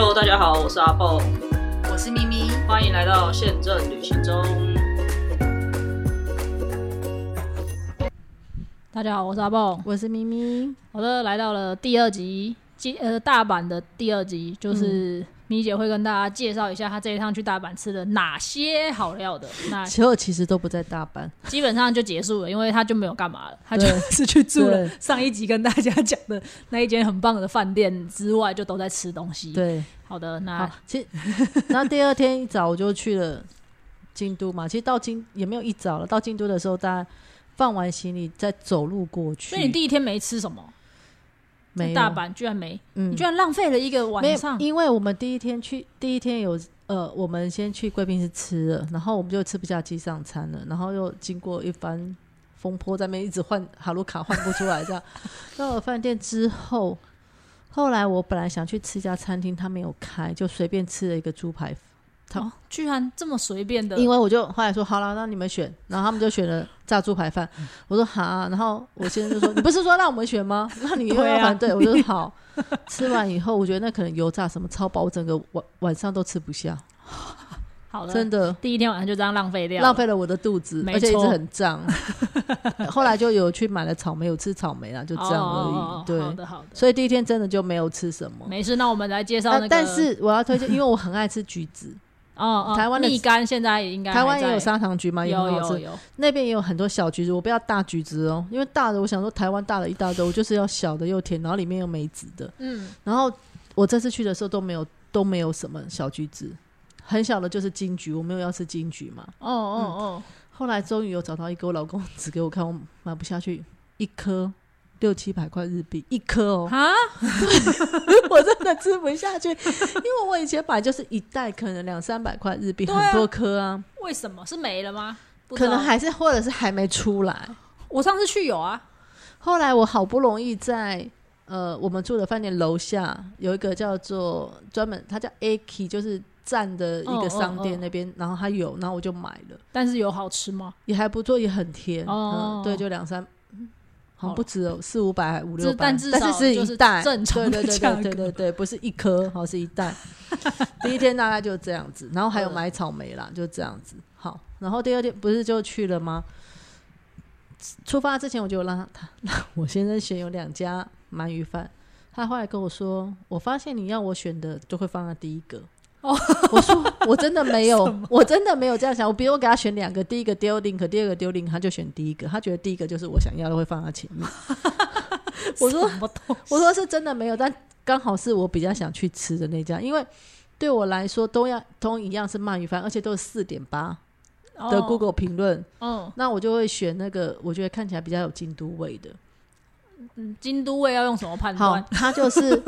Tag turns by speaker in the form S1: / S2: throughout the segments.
S1: Hello，大家好，我是阿蹦，
S2: 我是咪咪，
S1: 欢迎来到宪政旅行中。大家好，我是阿蹦，
S2: 我是咪咪。
S1: 好的，来到了第二集，今呃大阪的第二集，就是咪姐会跟大家介绍一下她这一趟去大阪吃了哪些好料的。那
S2: 其实其实都不在大阪，
S1: 基本上就结束了，因为她就没有干嘛了，她就是去住了上一集跟大家讲的那一间很棒的饭店之外，就都在吃东西。，
S2: 对，
S1: 好的，那
S2: 好，其实然后第二天一早我就去了京都嘛。其实到京也没有一早了，到京都的时候，大家放完行李再走路过去。
S1: 所以你第一天没吃什么？在
S2: 没
S1: 大，阪居然没，
S2: 嗯
S1: 你居然浪费了一个晚上。
S2: 因为我们第一天去，第一天有呃，我们先去贵宾室吃了，然后我们就吃不下机上餐了，然后又经过一番风波，在那边一直换哈鲁卡换不出来，这样 到了饭店之后，后来我本来想去吃一家餐厅，他没有开，就随便吃了一个猪排他
S1: 哦，居然这么随便的，
S2: 因为我就后来说好了，那你们选，然后他们就选了炸猪排饭。我说好，然后我先生就说 你不是说让我们选吗？那你又要反对，我就说好。吃完以后，我觉得那可能油炸什么超饱，我整个晚晚上都吃不下，真的
S1: 第一天晚上就这样浪费掉，
S2: 浪费了我的肚子，而且一直很胀。后来就有去买了草莓，有吃草莓啦，就这样而已。
S1: 哦哦哦
S2: 对，
S1: 好的好的，
S2: 所以第一天真的就没有吃什么。
S1: 没事。那我们来介绍那个，
S2: 啊但是我要推荐，因为我很爱吃橘子，
S1: 哦哦，
S2: 台湾的
S1: 蜜柑现在也应该
S2: 台湾也有砂糖橘嘛，也
S1: 有
S2: 很好吃。
S1: 有有，
S2: 那边也有很多小橘子，我不要大橘子哦，因为大的我想说台湾大的一大堆，我就是要小的又甜，然后里面又没籽的。
S1: 嗯，
S2: 然后我这次去的时候都没有都没有什么小橘子，很小的就是金桔，我没有要吃金桔嘛。
S1: 哦哦哦。
S2: 后来终于有找到一个，我老公指给我看，我买不下去，一颗六七百块日币一颗
S1: 哦，
S2: 哦，
S1: 哈，
S2: 我真的吃不下去，因为我以前买就是一袋可能两三百块日币，很多颗啊，
S1: 为什么？是没了吗？
S2: 可能还是或者是还没出来。
S1: 我上次去有啊，
S2: 后来我好不容易在呃我们住的饭店楼下有一个叫做专门，它叫 Aki，就是站的一个商店
S1: 哦
S2: 那边，然后它有，然后我就买了，
S1: 但是有好吃吗？
S2: 也还不错，也很甜，
S1: 哦
S2: 嗯，对，就两三。嗯好
S1: 好
S2: 像不止哦，四五百五六百，
S1: 但至少就是
S2: 一袋，
S1: 正常的
S2: 对对对对对对，不是一颗，好是一袋。第一天大概就这样子，然后还有
S1: 嗯
S2: 买草莓啦，就这样子。好，然后第二天不是就去了吗？出发之前我就让他他让我先生选有两家鳗鱼饭，他后来跟我说，我发现你要我选的就会放在第一个。
S1: 哦，
S2: 我说我真的没有，我真的没有这样想。我比如我给他选两个，第一个丢 link，第二个丢 link，他就选第一个，他觉得第一个就是我想要的，会放在前面。我说我说是真的没有，但刚好是我比较想去吃的那家，因为对我来说都要都一样是鳗鱼饭，而且都是四点八的
S1: 哦
S2: Google 评论，
S1: 嗯
S2: 那我就会选那个我觉得看起来比较有京都味的。
S1: 嗯，京都味要用什么判
S2: 好
S1: 断？，
S2: 它就是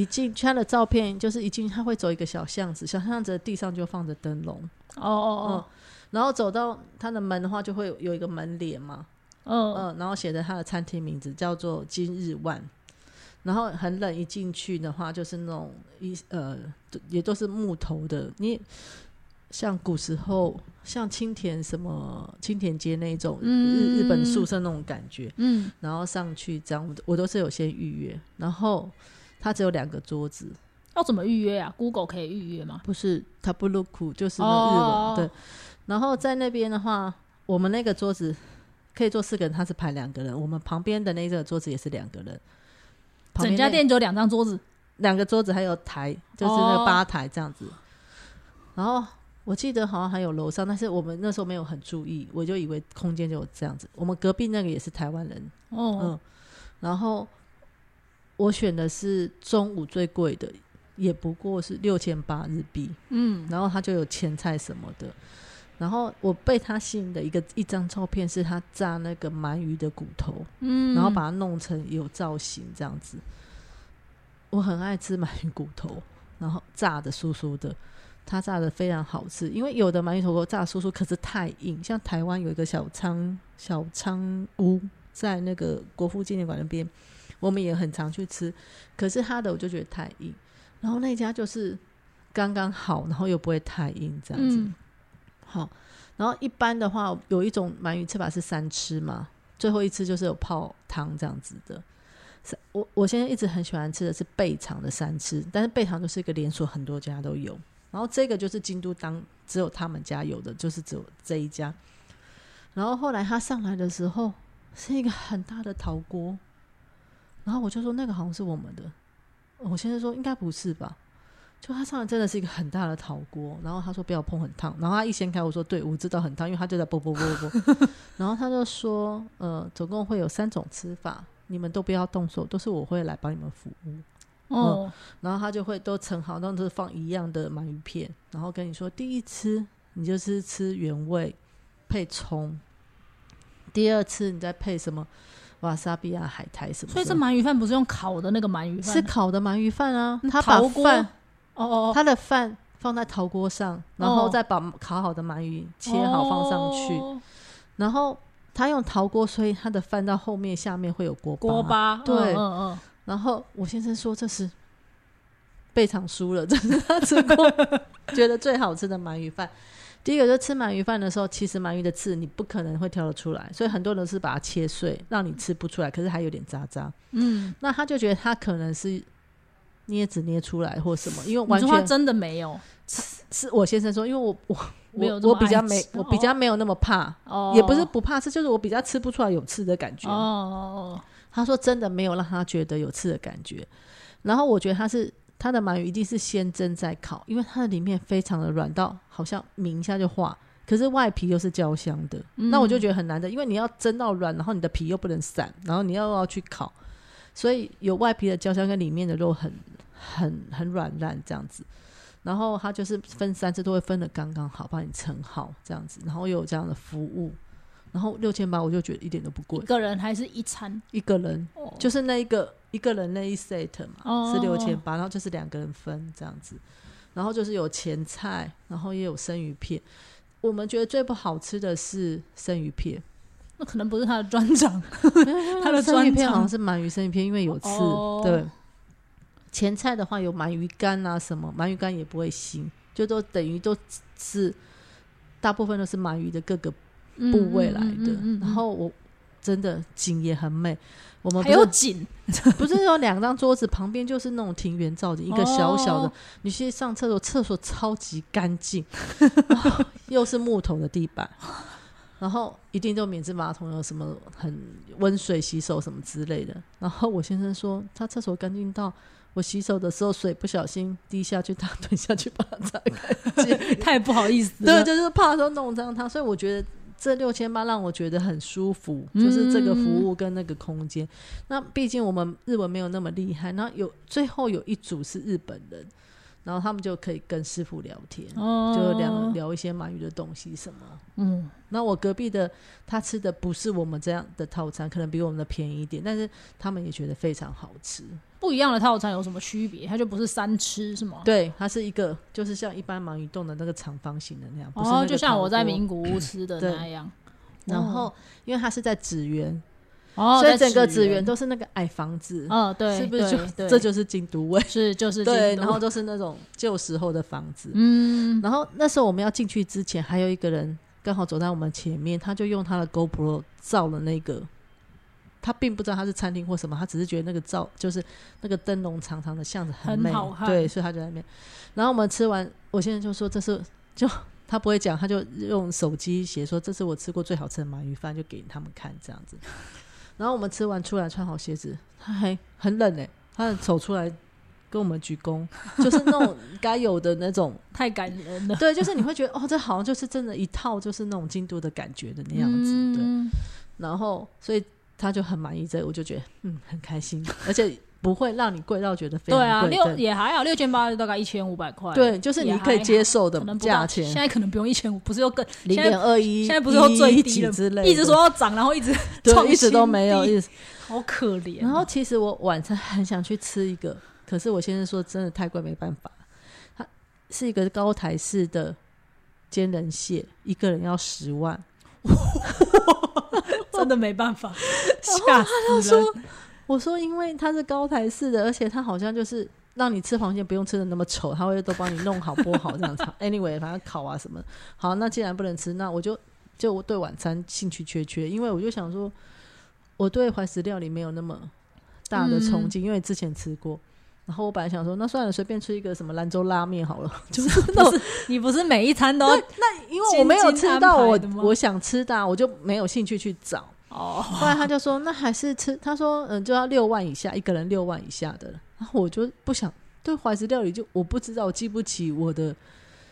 S2: 一进去它的照片，就是一进去它会走一个小巷子，小巷子的地上就放着灯笼，
S1: 哦哦
S2: 哦，然后走到他的门的话，就会有有一个门帘嘛，
S1: 哦，嗯
S2: 嗯，然后写着他的餐厅名字叫做今日万。然后很冷，一进去的话就是那种一呃，也都是木头的。你像古时候，像青田什么青田街那种日日本宿舍那种感觉。
S1: 嗯，
S2: 然后上去这样，我都我都是有先预约。然后它只有两个桌子，
S1: 要怎么预约啊？Google 可以预约吗？
S2: 不是 t a b l o k 就是那日文、
S1: 哦
S2: 对。然后在那边的话，我们那个桌子可以坐四个人，他是排两个人。我们旁边的那个桌子也是两个人。
S1: 整家店只有两张桌子，
S2: 两个桌子还有台，就是那吧台这样子。然后我记得好像还有楼上，但是我们那时候没有很注意，我就以为空间就有这样子。我们隔壁那个也是台湾人，
S1: 哦，
S2: 嗯，然后我选的是中午最贵的，也不过是六千八日币，
S1: 嗯，
S2: 然后它就有前菜什么的。然后我被他吸引的一个一张照片是他炸那个鳗鱼的骨头，
S1: 嗯，
S2: 然后把它弄成有造型这样子。我很爱吃鳗鱼骨头，然后炸的酥酥的，它炸的非常好吃。因为有的鳗鱼头骨炸酥酥，可是太硬。像台湾有一个小仓小仓屋，在那个国父纪念馆那边，我们也很常去吃，可是他的我就觉得太硬。然后那家就是刚刚好，然后又不会太硬这样子。
S1: 嗯
S2: 好，然后一般的话，有一种鳗鱼吃法是三吃嘛，最后一次就是有泡汤这样子的。我我现在一直很喜欢吃的是贝肠的三吃，但是贝肠就是一个连锁，很多家都有。然后这个就是京都当只有他们家有的，就是只有这一家。然后后来他上来的时候是一个很大的陶锅，然后我就说那个好像是我们的，我先生说应该不是吧？就他上来真的是一个很大的陶锅，然后他说不要碰很烫，然后他一掀开我说对，我知道很烫，因为他就在啵啵啵啵，然后他就说呃总共会有三种吃法，你们都不要动手，都是我会来帮你们服务。
S1: 哦，
S2: 然后他就会都盛好，都是放一样的鳗鱼片，然后跟你说，第一次你就是吃原味配葱，第二次你再配什么瓦萨比啊、海苔什么。
S1: 所以这鳗鱼饭不是用烤的那个鳗鱼饭，
S2: 是烤的鳗鱼饭啊，
S1: 嗯
S2: 他把饭
S1: 哦哦，
S2: 他的饭放在陶锅上，然后
S1: 哦
S2: 再把烤好的鳗鱼切好放上去，
S1: 哦。
S2: 然后他用陶锅，所以他的饭到后面下面会有锅
S1: 锅巴，
S2: 对。
S1: 嗯嗯嗯，
S2: 然后我先生说这是被场输了，这是他吃过 觉得最好吃的鳗鱼饭。第一个就是吃鳗鱼饭的时候，其实鳗鱼的刺你不可能会挑得出来，所以很多人是把它切碎，让你吃不出来，可是还有点渣渣。
S1: 嗯，
S2: 那他就觉得他可能是捏纸捏出来或什么，因为完全
S1: 真的没有。
S2: 是我先生说，因为我我我
S1: 没有
S2: 我比较没我比较没有那么怕，
S1: 哦，
S2: 也不是不怕吃，就是我比较吃不出来有刺的感觉。
S1: 哦哦。
S2: 他说真的没有让他觉得有刺的感觉，然后我觉得他是他的鳗鱼一定是先蒸再烤，因为它的里面非常的软到好像抿一下就化，可是外皮又是焦香的，
S1: 嗯
S2: 那我就觉得很难的，因为你要蒸到软，然后你的皮又不能散，然后你又要去烤，所以有外皮的焦香跟里面的肉很很很软烂这样子。然后它就是分三次都会分的刚刚好，帮你盛好这样子，然后又有这样的服务，然后六千八我就觉得一点都不贵。
S1: 一，个人还是一餐？
S2: 一个人。
S1: 哦。
S2: 就是那一个一个人那一 set 嘛，
S1: 哦。
S2: 是六千八，然后就是两个人分这样子，然后就是有前菜，然后也有生鱼片。我们觉得最不好吃的是生鱼片，
S1: 那可能不是他的专长，他的
S2: 生鱼
S1: 专长
S2: 片好像是鳗鱼生鱼片，因为有刺。
S1: 哦。
S2: 对，前菜的话有鳗鱼干啊什么，鳗鱼干也不会腥，就都等于都是大部分都是鳗鱼的各个部位来的。然后我真的景也很美，我们
S1: 还有景，
S2: 不是有两张桌子，旁边就是那种庭园造景，一个小小的。
S1: 哦
S2: 你去上厕所，厕所超级干净，又是木头的地板，然后一定都免治马桶，有什么很温水洗手什么之类的。然后我先生说，他厕所干净到我洗手的时候水不小心滴下去，他蹲下去把它擦干净。
S1: 太不好意思
S2: 对，就是怕说弄脏它，所以我觉得这六千八让我觉得很舒服，就是这个服务跟那个空间。那毕竟我们日文没有那么厉害，然后有最后有一组是日本人，然后他们就可以跟师傅聊天，
S1: 哦
S2: 就聊聊一些鳗鱼的东西什么。
S1: 嗯，
S2: 那我隔壁的他吃的不是我们这样的套餐，可能比我们的便宜一点，但是他们也觉得非常好吃。
S1: 不一样的套餐有什么区别？它就不是三吃是吗？
S2: 对，它是一个就是像一般鳗鱼冻的那个长方形的那样，不是那
S1: 哦，
S2: 个
S1: 就像我在名古屋吃的那样。
S2: 然后因为它是在纸园，
S1: 哦，
S2: 所以整个
S1: 纸
S2: 纸园都是那个矮房子，
S1: 嗯，对，
S2: 是不是就这就是京都味？
S1: 是就是
S2: 对，
S1: 京都
S2: 然后都是那种旧时候的房子。
S1: 嗯，
S2: 然后那时候我们要进去之前，还有一个人刚好走在我们前面，他就用他的 GoPro 照了那个。他并不知道他是餐厅或什么，他只是觉得那个照就是那个灯笼长长的巷子美，
S1: 很好看。
S2: 对，所以他就在那边。然后我们吃完，我现在就说这是就他不会讲，他就用手机写说这是我吃过最好吃的鳗鱼饭，就给他们看这样子。然后我们吃完出来穿好鞋子，他还很冷哎、他走出来跟我们鞠躬，就是那种该有的那种，
S1: 太感人了，
S2: 对，就是你会觉得哦，这好像就是真的一套就是那种京都的感觉的那样子，对。
S1: 嗯。
S2: 然后所以他就很满意这个，我就觉得嗯很开心，而且不会让你贵到觉得非常
S1: 对啊，六也还好，六千八大概一千五百块，
S2: 对，就是你可以接受的价钱
S1: 现，在可能不用一千五，不是又更
S2: 零点二一，
S1: 现在不是又最低了
S2: 之类的，
S1: 一直说要涨，然后一直
S2: 对，
S1: 创
S2: 一直都没有，一直
S1: 好可怜。
S2: 然后其实我晚餐很想去吃一个，可是我先生说真的太贵，没办法。它是一个高台式的煎人蟹，一个人要十万。
S1: 真的没办法，吓死人。
S2: 我说因为它是高台式的，而且它好像就是让你吃螃蟹不用吃的那么丑，它会都帮你弄好剥好这样子。anyway，反正烤啊什么。好，那既然不能吃，那我就就我对晚餐兴趣缺缺，因为我就想说，我对怀石料理没有那么大的憧
S1: 嗯，
S2: 因为之前吃过。然后我本来想说，那算了，随便吃一个什么兰州拉面好了，就是那种，
S1: 你不是每一餐都那
S2: 因为我没有吃到我我想吃的啊，我就没有兴趣去找。
S1: 哦，
S2: 后来他就说，那还是吃，他说，嗯，就要六万以下，一个人六万以下的。然后我就不想对怀石料理就我不知道，我记不起我的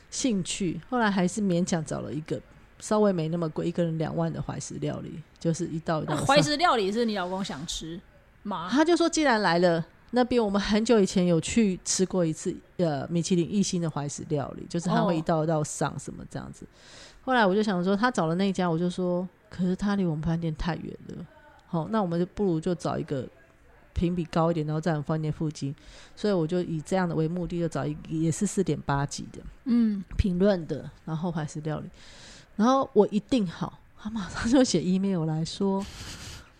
S2: 兴趣。后来还是勉强找了一个稍微没那么贵，一个人两万的怀石料理，就是一道一道
S1: 怀石料理是你老公想吃吗？
S2: 他就说，既然来了那边，我们很久以前有去吃过一次，呃，米其林一星的怀石料理，就是他
S1: 哦。
S2: 会一道一道上什么这样子。后来我就想说，他找了那一家，我就说，可是他离我们饭店太远了，好，那我们就不如就找一个评比高一点，然后在我们饭店附近。所以我就以这样的为目的，就找一个也是四点八级的
S1: 嗯，
S2: 评论的，然后怀石料理，然后我一定好，他马上就写 email 来说，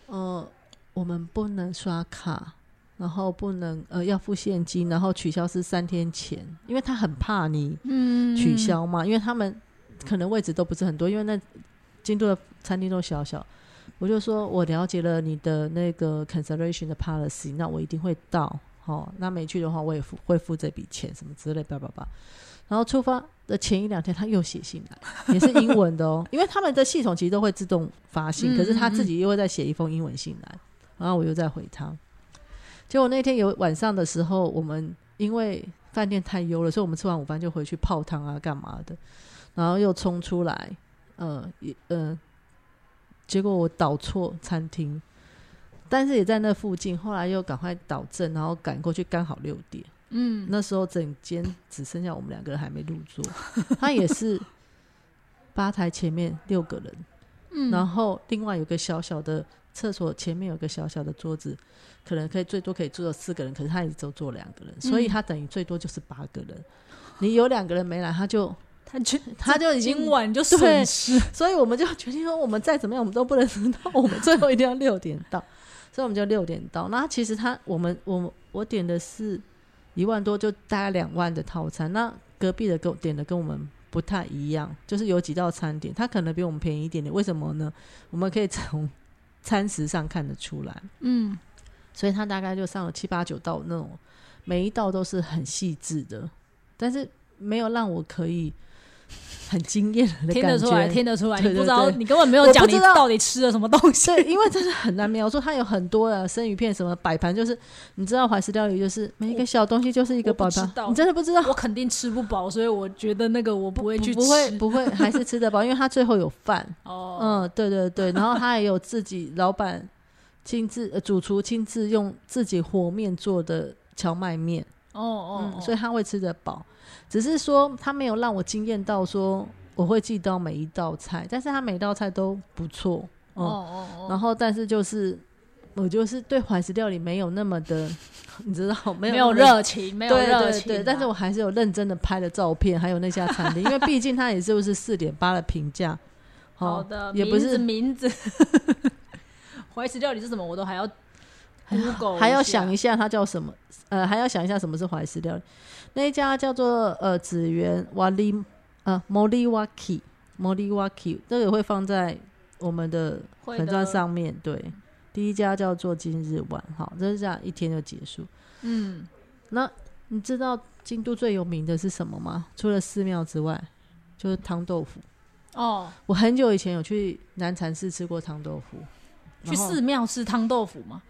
S2: 呃，我们不能刷卡，然后不能呃要付现金，然后取消是三天前，因为他很怕你
S1: 嗯
S2: 取消嘛，因为他们可能位置都不是很多，因为那京都的餐厅都小小。我就说我了解了你的那个 cancellation 的 policy，那我一定会到。哦，那没去的话，我也付会付这笔钱什么之类，叭叭叭。然后出发的前一两天，他又写信来，也是英文的哦，因为他们的系统其实都会自动发信，
S1: 嗯
S2: 可是他自己又会再写一封英文信来，然后我又再回他。结果那天有晚上的时候，我们因为饭店太优了，所以我们吃完午饭就回去泡汤啊，干嘛的，然后又冲出来，呃，也呃，结果我导错餐厅，但是也在那附近，后来又赶快导正，然后赶过去，刚好六点。
S1: 嗯，
S2: 那时候整间只剩下我们两个人还没入座，他也是吧台前面六个人，
S1: 嗯。
S2: 然后另外有个小小的厕所前面有个小小的桌子，可能可以最多可以坐四个人，可是他也只有坐两个人，所以
S1: 嗯
S2: 他等于最多就是八个人。你有两个人没来，他就
S1: 他就
S2: 他就已经
S1: 今晚就损失，
S2: 所以我们就决定说，我们再怎么样，我们都不能迟到，我们最后一定要六点到，所以我们就六点到。那其实他我们我我点的是一万多，就大概两万的套餐。那隔壁的跟我点的跟我们不太一样，就是有几道餐点，他可能比我们便宜一点点。为什么呢？我们可以从餐食上看得出来，
S1: 嗯，
S2: 所以他大概就上了七八九道那种，每一道都是很细致的，但是没有让我可以很惊艳的感觉。
S1: 听得出来，听得出来，你不知道，你根本没有讲你
S2: 我不知道
S1: 到底吃了什么东西。
S2: 对，因为真的很难描述，它有很多的，生鱼片什么摆盘，就是你知道怀石料理就是每一个小东西就是一个摆盘你真的不知道。
S1: 我肯定吃不饱，所以我觉得那个我不会去吃。
S2: 不会不会，还是吃得饱，因为它最后有饭。
S1: 哦，
S2: 嗯，对对对，然后他也有自己老板亲自、呃、主厨亲自用自己和面做的荞麦面，
S1: 哦哦
S2: 嗯，，所以他会吃得饱。只是说他没有让我惊艳到说我会记到每一道菜，但是他每一道菜都不错。
S1: 哦
S2: 嗯，
S1: 哦哦，
S2: 然后但是就是我就是对怀石料理没有那么的，你知道没有
S1: 没有热情，没有热情啊，
S2: 对对，但是我还是有认真的拍了照片，还有那家餐厅，因为毕竟它也就是四点八的评价。哦
S1: 好的，
S2: 也不是
S1: 名字，怀石料理是什么，我都还要 Google
S2: 还要想一下它叫什么，呃，还要想一下什么是怀石料理。那一家叫做呃紫园瓦利呃 Moriwaki Moriwaki，这个会放在我们的粉砖，上面。对，第一家叫做今日晚，好，这是这样一天就结束。
S1: 嗯，
S2: 那你知道京都最有名的是什么吗？除了寺庙之外，就是汤豆腐。
S1: 哦，
S2: 我很久以前有去南禅寺吃过汤豆腐，
S1: 去寺庙吃汤豆腐吗？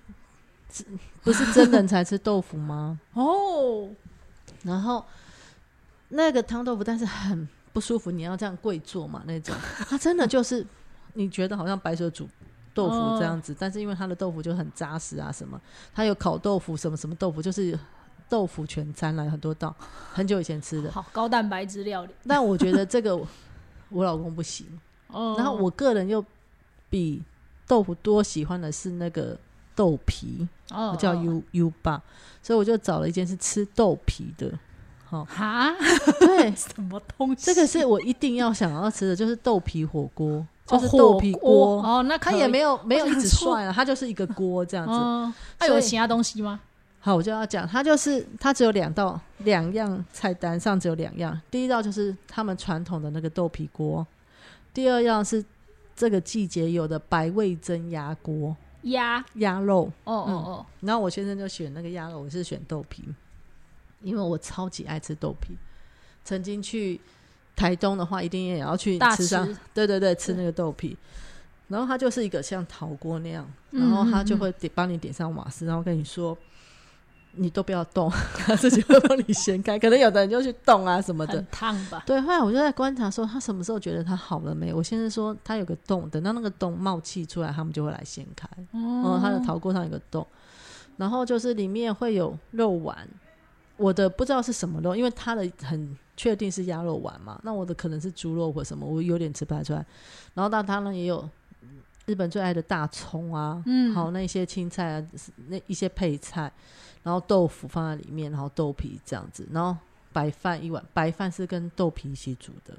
S2: 不是真人才吃豆腐吗？
S1: 哦，
S2: 然后那个汤豆腐，但是很不舒服，你要这样跪坐嘛那种，它真的就是你觉得好像白水煮豆腐这样子，但是因为它的豆腐就很扎实啊，什么它有烤豆腐，什么什么豆腐，就是豆腐全餐来很多道，很久以前吃的。
S1: 好高蛋白质料理。
S2: 但我觉得这个我我老公不行，
S1: 哦，
S2: 然后我个人又比豆腐多喜欢的是那个豆皮，
S1: 哦
S2: 我叫 U U 吧，所以我就找了一间是吃豆皮的。好、
S1: 哈，
S2: 对，
S1: 什么东西？
S2: 这个是我一定要想要吃的，就是豆皮火锅，就是
S1: 哦
S2: 豆皮锅。
S1: 哦，那
S2: 它也没
S1: 有
S2: 有没有一直涮啊，它就是一个锅这样子。
S1: 嗯，它有其他东西吗？
S2: 好，我就要讲，它就是它只有两道两样菜单上只有两样，第一道就是他们传统的那个豆皮锅，第二样是这个季节有的白味蒸鸭锅。
S1: 鸭，
S2: 鸭肉，
S1: 哦哦哦，
S2: 然后我先生就选那个鸭肉，我是选豆皮，因为我超级爱吃豆皮。曾经去台东的话，一定也要去吃上
S1: 吃，
S2: 对对对，吃那个豆皮。然后它就是一个像陶锅那样，
S1: 嗯
S2: 然后它就会点帮你点上瓦斯，然后跟你说。你都不要动，他自己会帮你掀开。可能有的人就去动啊什么的
S1: 很，烫吧？
S2: 对，后来我就在观察说，他什么时候觉得他好了没？我先生说他有个洞，等到那个洞冒气出来，他们就会来掀开。
S1: 哦
S2: 哦，它的陶锅上有个洞，然后就是里面会有肉丸。我的不知道是什么肉，因为他的很确定是鸭肉丸嘛，那我的可能是猪肉或什么，我有点吃不太出来。然后到他呢也有日本最爱的大葱啊，
S1: 嗯
S2: 好那些青菜啊，那一些配菜，然后豆腐放在里面，然后豆皮这样子，然后白饭一碗，白饭是跟豆皮一起煮的，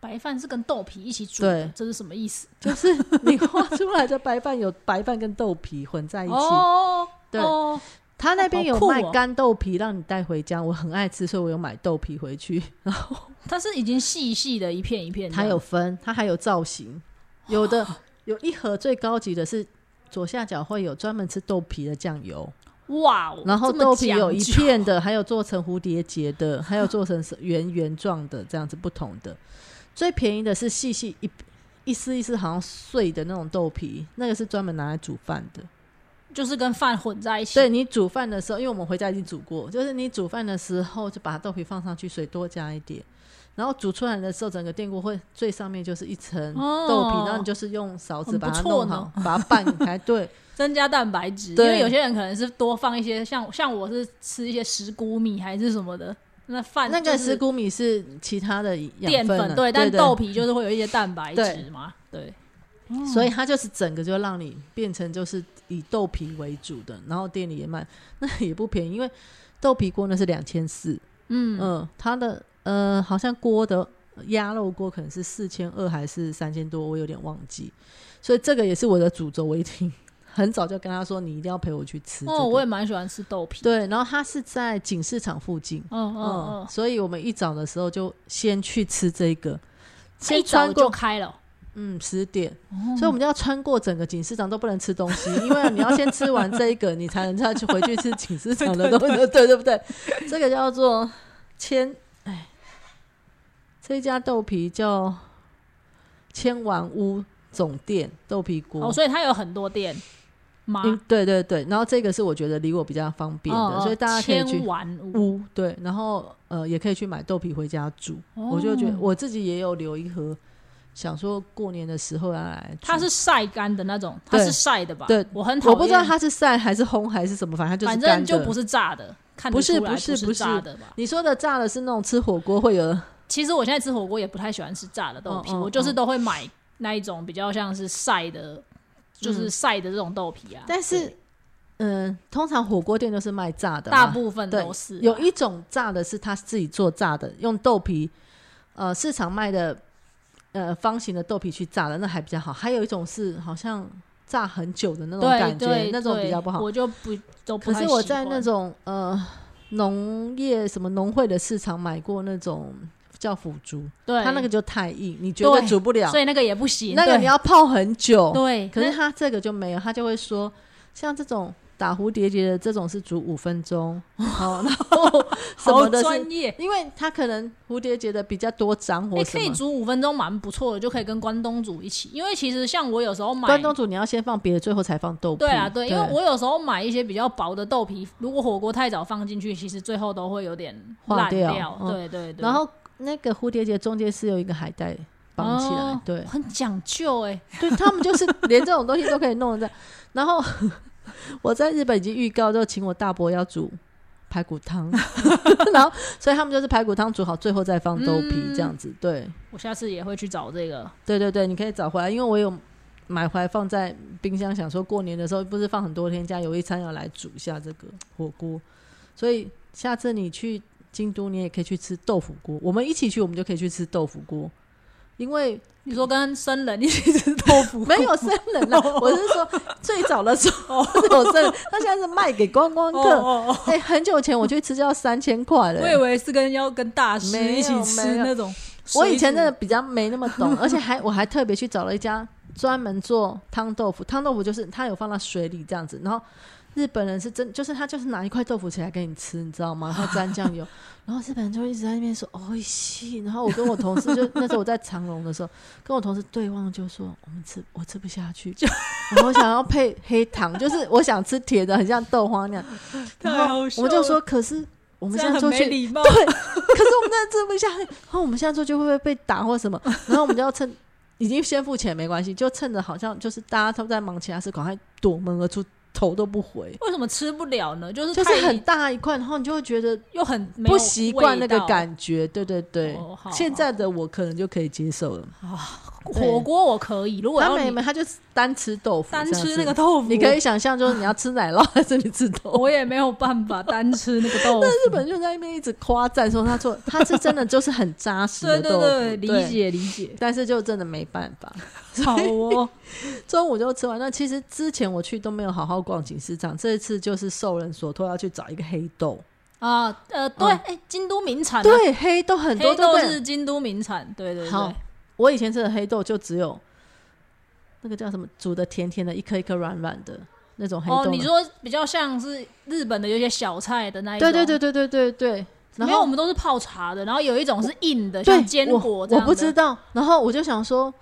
S1: 白饭是跟豆皮一起煮的
S2: 对，
S1: 这是什么意思？
S2: 就是你画出来的白饭有白饭跟豆皮混在一起。
S1: 哦，
S2: 对。
S1: 哦。
S2: 他那边有卖干豆皮让你带回家，我很爱吃，所以我有买豆皮回去。
S1: 然 后它是已经细细的一片一片这
S2: 它，有分，它还有造型，有的有一盒最高级的是左下角会有专门吃豆皮的酱油，
S1: 哇哦，
S2: 然后豆皮有一片的，还有做成蝴蝶结的，还有做成是圆圆状的，这样子不同的。最便宜的是细细一一丝一丝好像碎的那种豆皮，那个是专门拿来煮饭的。
S1: 就是跟饭混在一起。
S2: 对你煮饭的时候，因为我们回家已经煮过，就是你煮饭的时候就把豆皮放上去，水多加一点，然后煮出来的时候，整个电锅会最上面就是一层
S1: 哦。
S2: 豆皮，然后你就是用勺子把它弄好，把它拌开。对，
S1: 增加蛋白质，因
S2: 对
S1: 为有些人可能是多放一些，像像我是吃一些石谷米还是什么的，那饭
S2: 那个石谷米是其他的养
S1: 淀粉，对，但
S2: 对
S1: 豆皮就是会有一些蛋白质嘛，对，
S2: 所以它就是整个就让你变成就是以豆皮为主的，然后店里也卖，那也不便宜，因为豆皮锅呢是两千四，
S1: 嗯，
S2: 嗯，它的呃好像锅的鸭肉锅可能是四千二还是三千多，我有点忘记，所以这个也是我的主轴，我一定很早就跟他说，你一定要陪我去吃、这个。
S1: 哦，我也蛮喜欢吃豆皮，
S2: 对，然后它是在锦市场附近，
S1: 嗯嗯
S2: 嗯，
S1: 嗯，
S2: 所以我们一早的时候就先去吃这个，
S1: 一早就
S2: 先穿过
S1: 开了，
S2: 嗯十点，
S1: 哦。
S2: 所以我们就要穿过整个警市场都不能吃东西，因为你要先吃完这一个，你才能再去回去吃警市场的 东西，对对不对？这个叫做千，哎，这家豆皮叫千碗屋总店豆皮锅。
S1: 哦，所以它有很多店吗？
S2: 嗯，对对对，然后这个是我觉得离我比较方便的，所以大家可以去
S1: 千丸屋，
S2: 屋对，然后呃也可以去买豆皮回家煮。
S1: 哦
S2: 我就觉得我自己也有留一盒，想说过年的时候要来煮。
S1: 它是晒干的那种，它
S2: 对
S1: 是晒的吧？
S2: 对
S1: 我很讨厌，
S2: 我不知道它是晒还是烘还是什么，反正它就是
S1: 反
S2: 干的。
S1: 正就不是炸的，看得
S2: 不是
S1: 出来是
S2: 不是不是
S1: 炸的吧？
S2: 你说的炸的是那种吃火锅会有
S1: 其实我现在吃火锅也不太喜欢吃炸的豆皮，
S2: 嗯嗯
S1: 我就是都会买那一种比较像是晒的，就是晒的这种豆皮啊。
S2: 但是嗯、通常火锅店都是卖炸的，
S1: 大部分都是啊、
S2: 有一种炸的是他自己做炸的，用豆皮，呃，市场卖的呃方形的豆皮去炸的，那还比较好。还有一种是好像炸很久的那种感觉
S1: 对，
S2: 那种比
S1: 对
S2: 较不好。
S1: 我就不都不
S2: 可是我在那种呃农业什么农会的市场买过那种叫腐竹，
S1: 对
S2: 它那个就太硬，你绝对
S1: 对
S2: 煮不了。
S1: 所以那个也不行，
S2: 那个你要泡很久。
S1: 对，
S2: 可是
S1: 那
S2: 他这个就没有，他就会说，像这种打蝴蝶结的这种是煮五分钟，好，然后什么的，
S1: 专业。
S2: 因为它可能蝴蝶结的比较多张
S1: 哎、可以。煮五分钟，蛮不错的，就可以跟关东煮一起。因为其实像我有时候买
S2: 关东煮你要先放别的，最后才放豆皮。
S1: 对啊，对，因为我有时候买一些比较薄的豆皮，如果火锅太早放进去，其实最后都会有点烂
S2: 化掉
S1: 对对，
S2: 然后那个蝴蝶结中间是有一个海带绑起来，
S1: 哦
S2: 对
S1: 很讲究哎、
S2: 对，他们就是连这种东西都可以弄得这样。然后 我在日本已经预告，就请我大伯要煮排骨汤，然后所以他们就是排骨汤煮好，最后再放豆皮
S1: 嗯
S2: 这样子。对，
S1: 我下次也会去找这个。
S2: 对对对，你可以找回来，因为我有买回来放在冰箱，想说过年的时候不是放很多天假，有一餐要来煮一下这个火锅，所以下次你去京都，你也可以去吃豆腐锅。我们一起去，我们就可以去吃豆腐锅，因为
S1: 你说跟生人一起吃豆腐，
S2: 没有生人了，我是说最早的时候 是有生人，他现在是卖给观光
S1: 哦
S2: 客。哎、很久前我去吃就要三千块了、
S1: 我以为是跟要跟大师一起吃那种。
S2: 我以前真的比较没那么懂，而且还我还特别去找了一家专门做汤豆腐，汤豆腐就是它有放到水里这样子，然后日本人是真就是他就是拿一块豆腐起来给你吃，你知道吗？然后沾酱油，然后日本人就一直在那边说哦西，然后我跟我同事就那时候我在长隆的时候，跟我同事对望就说我们吃我吃不下去，就我想要配黑糖，就是我想吃甜的，很像豆花那样，然后我们就说可是。我们现在做
S1: 去貌，
S2: 对，可是我们真的吃不下去。然后我们现在做就会不会被打或什么？然后我们就要趁已经先付钱没关系，就趁着好像就是大家都在忙其他事，赶快夺门而出。头都不回，
S1: 为什么吃不了呢？就是
S2: 就是很大一块，然后你就会觉得
S1: 又很
S2: 不习惯那个感觉。对对对，现在的我可能就可以接受了。
S1: 啊火锅我可以，如果他
S2: 没没，他就单吃豆腐，
S1: 单吃那个豆腐。
S2: 你可以想象，就是你要吃奶酪 还是你吃豆腐？
S1: 我也没有办法单吃那个豆腐。
S2: 但日本就在那边一直夸赞说他说，他是真的就是很扎实的 豆腐。
S1: 理解理解，
S2: 但是就真的没办法。
S1: 好哦，
S2: 中午就吃完。那其实之前我去都没有好好逛锦市场，这一次就是受人所托要去找一个黑豆
S1: 啊。呃，对，哎，京都名产，
S2: 对，黑豆很多
S1: 都是京都名产。对对对，
S2: 我以前吃的黑豆就只有那个叫什么煮的甜甜的，一颗一颗软软的那种黑豆。哦，
S1: 你说比较像是日本的有些小菜的那一种。
S2: 对对对对对对对。
S1: 然后我们都是泡茶的，然后有一种是硬的，像坚果这样。
S2: 我不知道。然后我就想说。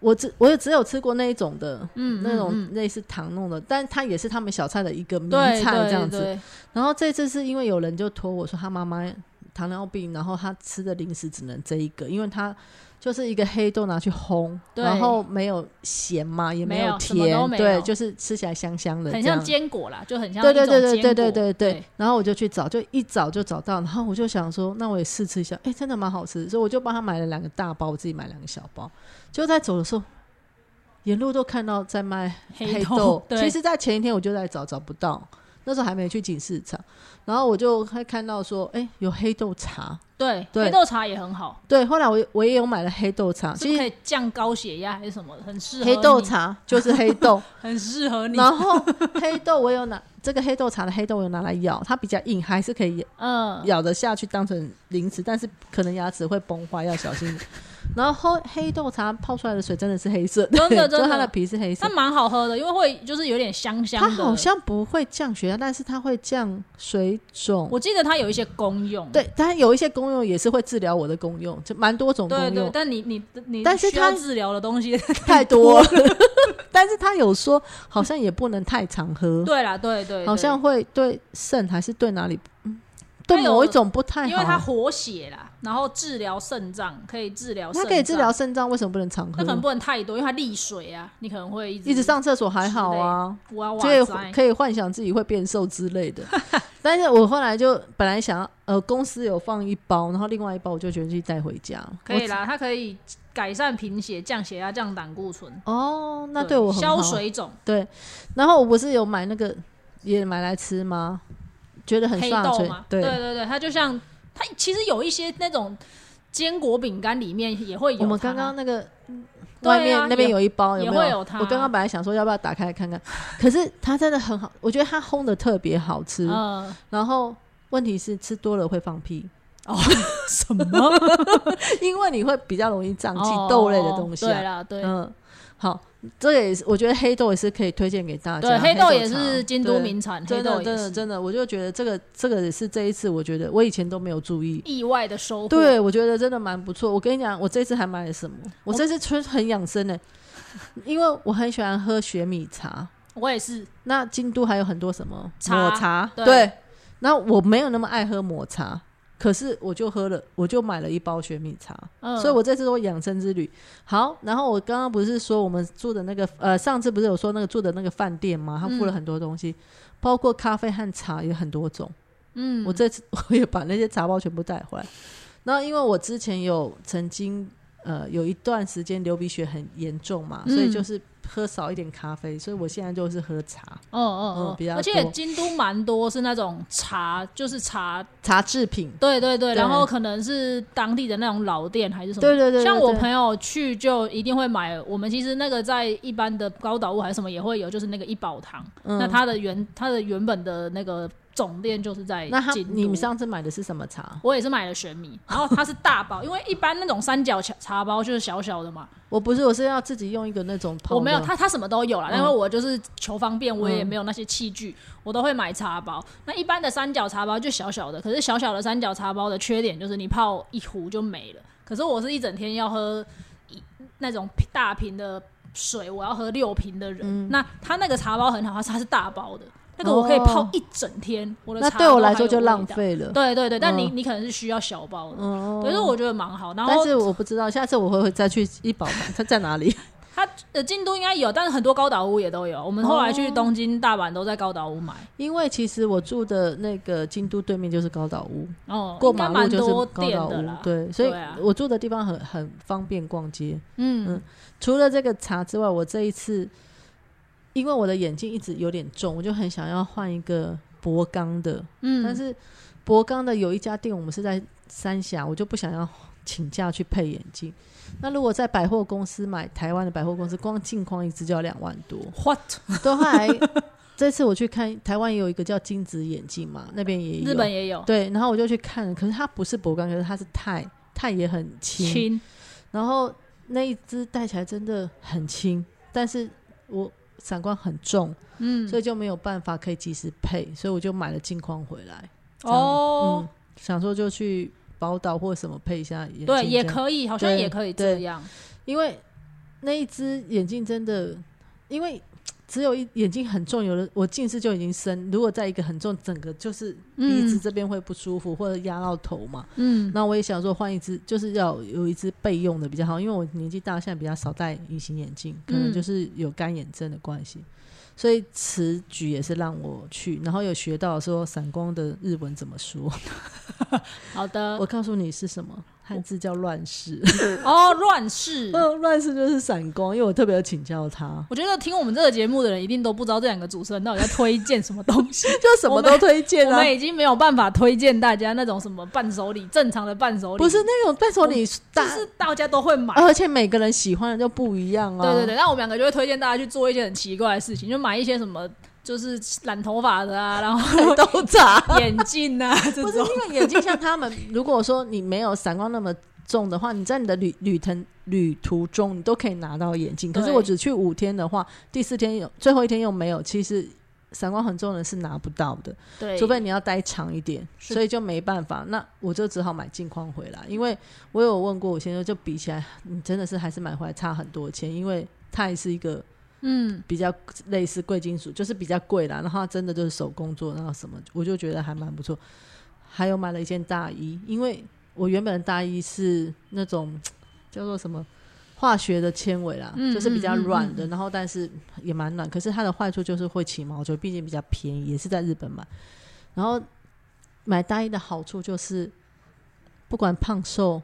S2: 我只我也只有吃过那一种的，嗯，那种类似糖弄的，但它也是他们小菜的一个名菜这样子。然后这次是因为有人就托我说他妈妈糖尿病，然后他吃的零食只能这一个，因为他就是一个黑豆拿去烘，然后没有咸嘛，也没有甜，对，就是吃起来香香的，
S1: 很像坚果啦，就很像
S2: 对对对对对对对对。然后我就去找，就一找就找到，然后我就想说，那我也试吃一下，哎，真的蛮好吃，所以我就帮他买了两个大包，我自己买两个小包。就在走的时候，沿路都看到在卖黑豆。其实，在前一天我就在找，找不到。那时候还没去锦市场，然后我就还看到说，哎，有黑豆茶。
S1: 对，黑豆茶也很好。
S2: 对，后来我我也有买了黑豆茶，
S1: 其实可以降高血压还是什么，很适合。
S2: 黑豆茶就是黑豆，
S1: 很适合你。
S2: 然后黑豆我有拿这个黑豆茶的黑豆，我有拿来咬，它比较硬，还是可以嗯咬得下去当成零食，但是可能牙齿会崩坏，要小心。然后喝黑豆茶泡出来的水真的是黑色，
S1: 真 的真的，
S2: 它的皮是黑色，
S1: 它蛮好喝的，因为会就是有点香香的。
S2: 它好像不会降血压，但是它会降水肿。
S1: 我记得它有一些功用，
S2: 对，但有一些功用也是会治疗我的功用，就蛮多种功用。
S1: 对对，但你你你，
S2: 但是它
S1: 治疗的东西
S2: 太多了。但是他有说，好像也不能太常喝。
S1: 对啦，对对，
S2: 好像会对肾还是对哪里？对某一种不太好，
S1: 因为它活血啦，然后治疗肾脏，可以治疗。
S2: 它可以治疗肾脏，为什么不能常喝？
S1: 那可能不能太多，因为它利水啊，你可能会一直
S2: 一直上厕所还好啊，
S1: 所以
S2: 可以幻想自己会变瘦之类的。但是我后来就本来想要，呃，公司有放一包，然后另外一包我就决定去带回家。
S1: 可以啦，它可以改善贫血、降血压、降胆固醇。
S2: 哦，那对我
S1: 消水肿。
S2: 对，然后我不是有买那个也买来吃吗？觉得很
S1: 黑豆嘛，对对对，它就像它其实有一些那种坚果饼干里面也会有。
S2: 我们刚刚那个外面那边有一包，
S1: 也
S2: 会
S1: 有它。
S2: 我刚刚本来想说要不要打开来看看，可是它真的很好，我觉得它烘的特别好吃。嗯，然后问题是吃多了会放屁
S1: 哦？什么？
S2: 因为你会比较容易胀气，豆类的东西。
S1: 对啦，对，
S2: 嗯，好。这也是我觉得黑豆也是可以推荐给大家。
S1: 对，黑豆也是京都名产。
S2: 黑豆，真的，真的，我就觉得这个这个也是这一次，我觉得我以前都没有注意，
S1: 意外的收获。
S2: 对，我觉得真的蛮不错。我跟你讲，我这次还买了什么？我这次春很养生呢，因为我很喜欢喝雪米茶。
S1: 我也是。
S2: 那京都还有很多什么
S1: 抹
S2: 茶？对。那我没有那么爱喝抹茶。可是我就喝了，我就买了一包雪米茶，所以我这次说养生之旅好。然后我刚刚不是说我们住的那个呃，上次不是有说那个住的那个饭店吗？他付了很多东西，包括咖啡和茶也很多种。嗯，我这次 我也把那些茶包全部带回来。然后因为我之前有曾经呃有一段时间流鼻血很严重嘛，所以就是。喝少一点咖啡，所以我现在就是喝茶。
S1: 嗯嗯嗯，比较而且京都蛮多是那种茶，就是茶
S2: 茶制品。
S1: 对对对，然后可能是当地的那种老店还是什么。
S2: 对对对，
S1: 像我朋友去就一定会买。我们其实那个在一般的高岛屋还是什么也会有，就是那个一宝堂。那它的原它的原本的那个。总店就是在
S2: 那他你们上次买的是什么茶？
S1: 我也是买了玄米，然后它是大包，因为一般那种三角茶茶包就是小小的嘛，
S2: 我不是，我是要自己用一个那种泡。
S1: 我没有，它它什么都有啦，
S2: 嗯
S1: 因为我就是求方便，我也
S2: 嗯
S1: 没有那些器具，我都会买茶包。那一般的三角茶包就小小的，可是小小的三角茶包的缺点就是你泡一壶就没了。可是我是一整天要喝一那种大瓶的水，我要喝六瓶的人，
S2: 嗯
S1: 那它那个茶包很好，它是大包的，那个我可以泡
S2: 哦
S1: 一整天。我的
S2: 那
S1: 茶
S2: 对我来说就。浪费了。
S1: 对对对，但你
S2: 嗯
S1: 你可能是需要小包的，
S2: 嗯，
S1: 所以说我觉得蛮好。然后
S2: 但是我不知道，下次我会会再去医保买，它在哪里？
S1: 它呃京都应该有，但是很多高岛屋也都有。我们后来去东京、大阪都在高岛屋买。
S2: 因为其实我住的那个京都对面就是高岛屋，
S1: 哦，
S2: 过马路就是高岛屋对，所以我住的地方很很方便逛街。
S1: 嗯
S2: 除了这个茶之外，我这一次因为我的眼镜一直有点重，我就很想要换一个博钢的，
S1: 嗯，
S2: 但是博钢的有一家店，我们是在三峡，我就不想要请假去配眼镜。那如果在百货公司买，台湾的百货公司光镜框一只就要两万多。
S1: what
S2: 都，后来这次我去看台湾也有一个叫金子眼镜嘛，那边也有。
S1: 日本也有。
S2: 对，然后我就去看，可是它不是博钢，可是它是钛，钛也很轻，
S1: 轻，
S2: 然后那一只戴起来真的很轻，但是我散光很重，
S1: 嗯
S2: 所以就没有办法可以及时配，所以我就买了镜框回来。
S1: 哦
S2: 嗯，，想说就去宝岛或什么配一下眼镜，
S1: 对，也可以，好像也可以这样。
S2: 因为那一只眼镜真的，因为只有一眼睛很重，有的我近视就已经深，如果在一个很重，整个就是鼻子
S1: 嗯
S2: 这边会不舒服，或者压到头嘛。
S1: 嗯，
S2: 那我也想说换一只，就是要有一只备用的比较好，因为我年纪大，现在比较少戴隐形眼镜，可能
S1: 嗯
S2: 就是有干眼症的关系。所以此举也是让我去，然后有学到说散光的日文怎么说。
S1: 好的
S2: 我。告诉你是什么，汉字叫乱世。
S1: 哦，乱世。
S2: 嗯，乱世就是闪光，因为我特别有请教他，
S1: 我觉得听我们这个节目的人一定都不知道这两个主持人到底在推荐什么东西。
S2: 就什么都推荐啊
S1: 我们。已经没有办法推荐大家那种什么伴手礼，正常的伴手礼，
S2: 不是那种伴手礼
S1: 就，是大家都会买。
S2: 而且每个人喜欢的就不一样啊。
S1: 对对对，那我们两个就会推荐大家去做一些很奇怪的事情，就买一些什么就是染头发的啊，然后，
S2: 都眨。
S1: 眼镜啊 这
S2: 不是
S1: 种。
S2: 因为眼镜像他们，如果说你没有散光那么重的话，你在你的旅旅程旅途中，你都可以拿到眼镜。可是我只去五天的话，第四天有，最后一天又没有，其实散光很重的是拿不到的，
S1: 对，
S2: 除非你要待长一点，所以就没办法。那我就只好买镜框回来，因为我有问过我先生，就比起来，你真的是还是买回来差很多钱，因为它也是一个。
S1: 嗯，
S2: 比较类似贵金属，就是比较贵啦。然后它真的就是手工做，然后什么，我就觉得还蛮不错。还有买了一件大衣，因为我原本的大衣是那种叫做什么化学的纤维啦，
S1: 嗯
S2: 就是比较软的，
S1: 嗯
S2: 然后但是也蛮暖。可是它的坏处就是会起毛球，毕竟比较便宜，也是在日本买。然后买大衣的好处就是，不管胖瘦，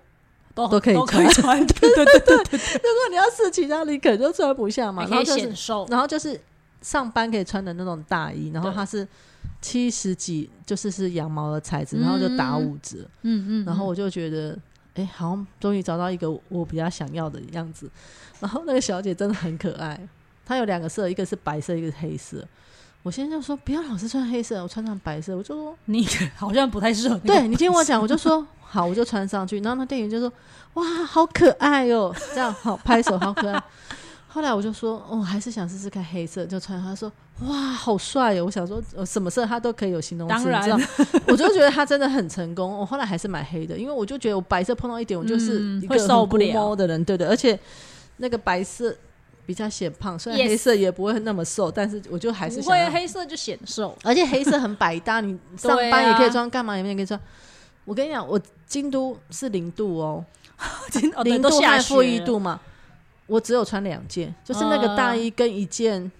S1: 都
S2: 都可以
S1: 都可以穿，对对对对，
S2: 如果你要试其他，你可能就穿不下嘛。然后就是
S1: 显瘦。
S2: 然后就是上班可以穿的那种大衣，然后它是七十几，就是是羊毛的材质，然后就打五折，
S1: 嗯嗯，
S2: 然后我就觉得，哎、好像终于找到一个我比较想要的样子。然后那个小姐真的很可爱，她有两个色，一个是白色，一个是黑色。我现在就说不要老是穿黑色，我穿上白色，我就说，
S1: 你 好像不太适合。
S2: 对你听我讲，我就说好，我就穿上去。然后那店员就说哇，好可爱哟、这样好拍手，好可爱。后来我就说，哦，还是想试试看黑色，就穿。他说，哇，好帅哦！我想说，呃什么色他都可以有形容词，
S1: 当然
S2: 你知道？我就觉得他真的很成功。我后来还是买黑的，因为我就觉得我白色碰到一点，我就是一个
S1: 受不了
S2: 的人，对的。而且那个白色比较显胖，虽然黑色也不会那么瘦，但是我就还是
S1: 不会黑色就显瘦。
S2: 而且黑色很百搭，你 上班也可以穿，干嘛也可以穿。我跟你讲，我京都是零度哦，零度
S1: 都下雪。
S2: 和负一度嘛，我只有穿两件，就是那个大衣跟一件